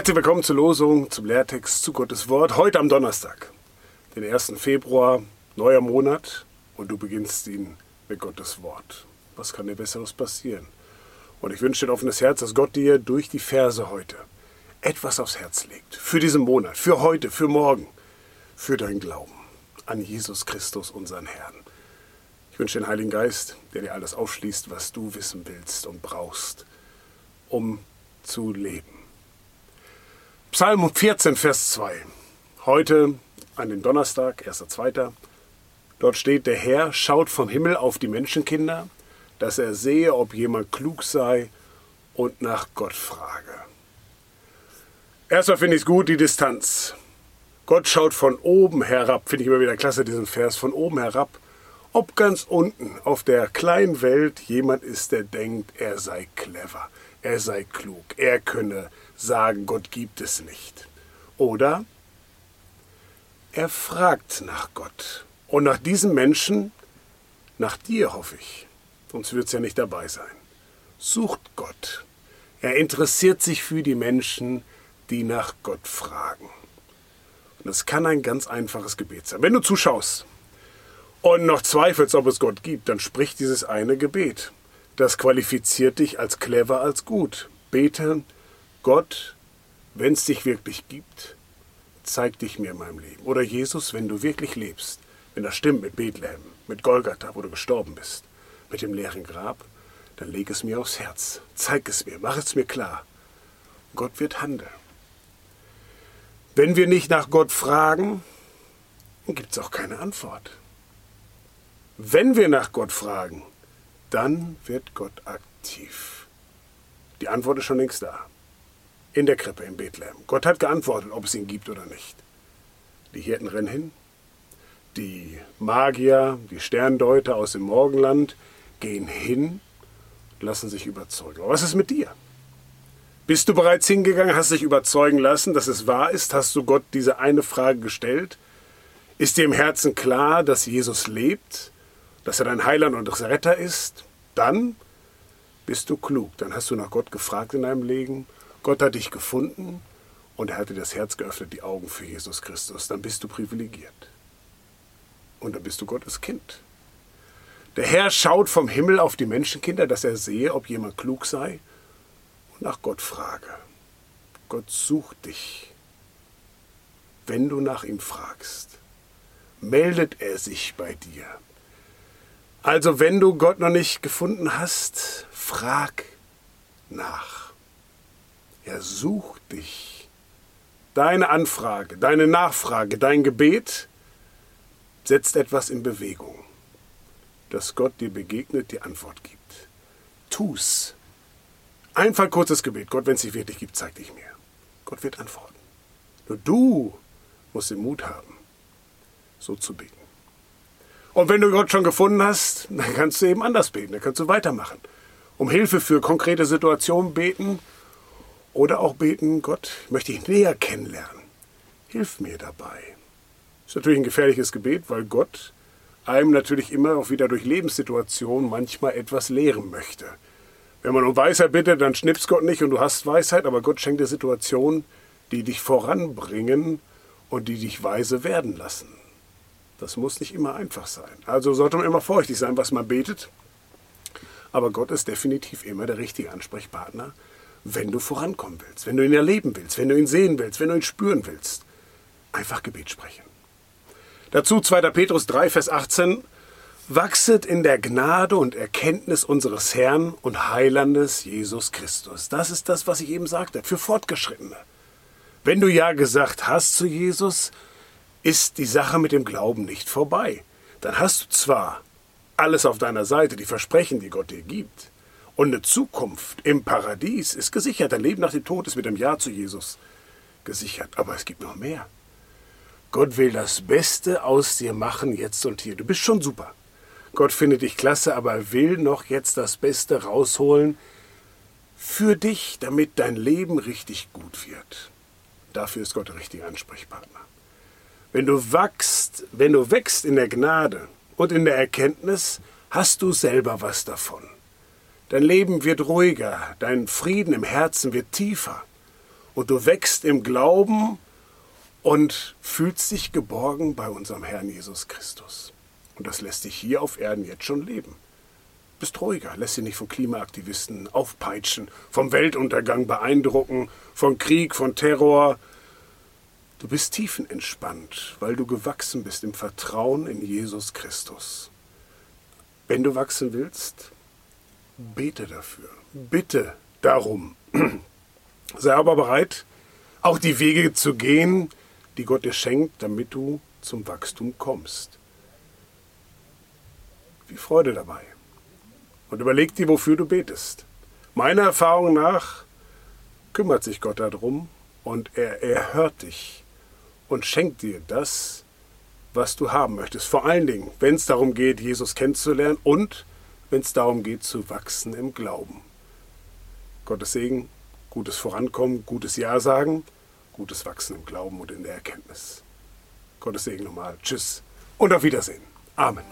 Herzlich willkommen zur Losung, zum Lehrtext, zu Gottes Wort. Heute am Donnerstag, den 1. Februar, neuer Monat und du beginnst ihn mit Gottes Wort. Was kann dir Besseres passieren? Und ich wünsche dir ein offenes Herz, dass Gott dir durch die Verse heute etwas aufs Herz legt. Für diesen Monat, für heute, für morgen, für deinen Glauben an Jesus Christus, unseren Herrn. Ich wünsche den Heiligen Geist, der dir alles aufschließt, was du wissen willst und brauchst, um zu leben. Psalm 14, Vers 2. Heute an dem Donnerstag, 1.2. Dort steht, der Herr schaut vom Himmel auf die Menschenkinder, dass er sehe, ob jemand klug sei und nach Gott frage. Erstmal finde ich es gut, die Distanz. Gott schaut von oben herab, finde ich immer wieder klasse, diesen Vers, von oben herab, ob ganz unten auf der kleinen Welt jemand ist, der denkt, er sei clever, er sei klug, er könne sagen, Gott gibt es nicht. Oder er fragt nach Gott. Und nach diesem Menschen, nach dir hoffe ich, sonst wird es ja nicht dabei sein. Sucht Gott. Er interessiert sich für die Menschen, die nach Gott fragen. Und es kann ein ganz einfaches Gebet sein. Wenn du zuschaust und noch zweifelst, ob es Gott gibt, dann sprich dieses eine Gebet. Das qualifiziert dich als clever, als gut. Bete, Gott, wenn es dich wirklich gibt, zeig dich mir in meinem Leben. Oder Jesus, wenn du wirklich lebst, wenn das stimmt mit Bethlehem, mit Golgatha, wo du gestorben bist, mit dem leeren Grab, dann leg es mir aufs Herz. Zeig es mir, mach es mir klar. Gott wird handeln. Wenn wir nicht nach Gott fragen, dann gibt es auch keine Antwort. Wenn wir nach Gott fragen, dann wird Gott aktiv. Die Antwort ist schon längst da in der Krippe in Bethlehem. Gott hat geantwortet, ob es ihn gibt oder nicht. Die Hirten rennen hin. Die Magier, die Sterndeuter aus dem Morgenland gehen hin, lassen sich überzeugen. Aber was ist mit dir? Bist du bereits hingegangen, hast dich überzeugen lassen, dass es wahr ist? Hast du Gott diese eine Frage gestellt? Ist dir im Herzen klar, dass Jesus lebt, dass er dein Heiland und Retter ist? Dann bist du klug. Dann hast du nach Gott gefragt in deinem Leben Gott hat dich gefunden und er hat dir das Herz geöffnet, die Augen für Jesus Christus. Dann bist du privilegiert. Und dann bist du Gottes Kind. Der Herr schaut vom Himmel auf die Menschenkinder, dass er sehe, ob jemand klug sei und nach Gott frage. Gott sucht dich. Wenn du nach ihm fragst, meldet er sich bei dir. Also wenn du Gott noch nicht gefunden hast, frag nach. Er sucht dich. Deine Anfrage, deine Nachfrage, dein Gebet setzt etwas in Bewegung, dass Gott dir begegnet, die Antwort gibt. Tu's. Einfach ein kurzes Gebet. Gott, wenn es dich wirklich gibt, zeig dich mir. Gott wird antworten. Nur du musst den Mut haben, so zu beten. Und wenn du Gott schon gefunden hast, dann kannst du eben anders beten, dann kannst du weitermachen. Um Hilfe für konkrete Situationen beten oder auch beten, Gott, möchte ich näher kennenlernen. Hilf mir dabei. Ist natürlich ein gefährliches Gebet, weil Gott einem natürlich immer auch wieder durch Lebenssituationen manchmal etwas lehren möchte. Wenn man um Weisheit bittet, dann schnippst Gott nicht und du hast Weisheit, aber Gott schenkt dir Situationen, die dich voranbringen und die dich weise werden lassen. Das muss nicht immer einfach sein. Also sollte man immer vorsichtig sein, was man betet. Aber Gott ist definitiv immer der richtige Ansprechpartner wenn du vorankommen willst, wenn du ihn erleben willst, wenn du ihn sehen willst, wenn du ihn spüren willst. Einfach Gebet sprechen. Dazu 2. Petrus 3, Vers 18. Wachset in der Gnade und Erkenntnis unseres Herrn und Heilandes Jesus Christus. Das ist das, was ich eben sagte, für Fortgeschrittene. Wenn du ja gesagt hast zu Jesus, ist die Sache mit dem Glauben nicht vorbei. Dann hast du zwar alles auf deiner Seite, die Versprechen, die Gott dir gibt, und eine Zukunft im Paradies ist gesichert. Dein Leben nach dem Tod ist mit dem Ja zu Jesus gesichert. Aber es gibt noch mehr. Gott will das Beste aus dir machen, jetzt und hier. Du bist schon super. Gott findet dich klasse, aber er will noch jetzt das Beste rausholen für dich, damit dein Leben richtig gut wird. Dafür ist Gott der richtige Ansprechpartner. Wenn du wachst, wenn du wächst in der Gnade und in der Erkenntnis, hast du selber was davon. Dein Leben wird ruhiger, dein Frieden im Herzen wird tiefer. und du wächst im Glauben und fühlst dich geborgen bei unserem Herrn Jesus Christus. Und das lässt dich hier auf Erden jetzt schon leben. Bist ruhiger, lässt dich nicht von Klimaaktivisten aufpeitschen, vom Weltuntergang beeindrucken, von Krieg, von Terror. Du bist tiefenentspannt, weil du gewachsen bist im Vertrauen in Jesus Christus. Wenn du wachsen willst, bete dafür. Bitte darum. Sei aber bereit, auch die Wege zu gehen, die Gott dir schenkt, damit du zum Wachstum kommst. Wie Freude dabei. Und überleg dir, wofür du betest. Meiner Erfahrung nach kümmert sich Gott darum und er erhört dich und schenkt dir das, was du haben möchtest. Vor allen Dingen, wenn es darum geht, Jesus kennenzulernen und wenn es darum geht, zu wachsen im Glauben. Gottes Segen, gutes Vorankommen, gutes Ja sagen, gutes Wachsen im Glauben und in der Erkenntnis. Gottes Segen nochmal. Tschüss und auf Wiedersehen. Amen.